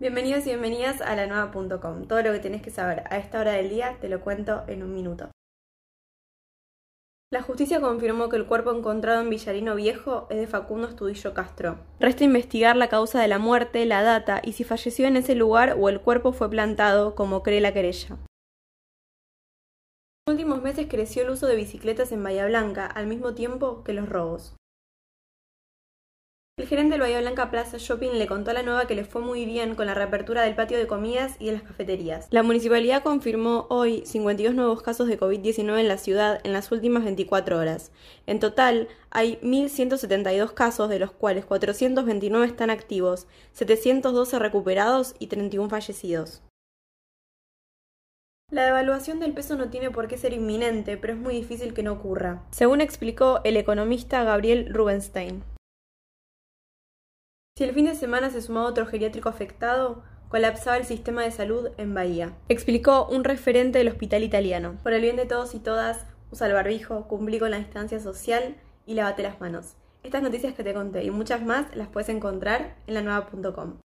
Bienvenidos y bienvenidas a la nueva.com. Todo lo que tenés que saber a esta hora del día te lo cuento en un minuto. La justicia confirmó que el cuerpo encontrado en Villarino Viejo es de Facundo Estudillo Castro. Resta investigar la causa de la muerte, la data y si falleció en ese lugar o el cuerpo fue plantado, como cree la querella. En los últimos meses creció el uso de bicicletas en Bahía Blanca, al mismo tiempo que los robos. El gerente del Bahía Blanca Plaza Shopping le contó a la nueva que le fue muy bien con la reapertura del patio de comidas y de las cafeterías. La municipalidad confirmó hoy 52 nuevos casos de COVID-19 en la ciudad en las últimas 24 horas. En total, hay 1.172 casos, de los cuales 429 están activos, 712 recuperados y 31 fallecidos. La devaluación del peso no tiene por qué ser inminente, pero es muy difícil que no ocurra, según explicó el economista Gabriel Rubenstein. Si el fin de semana se sumaba otro geriátrico afectado, colapsaba el sistema de salud en Bahía. Explicó un referente del hospital italiano. Por el bien de todos y todas, usa el barbijo, cumplí con la distancia social y lávate las manos. Estas noticias que te conté y muchas más las puedes encontrar en la nueva.com.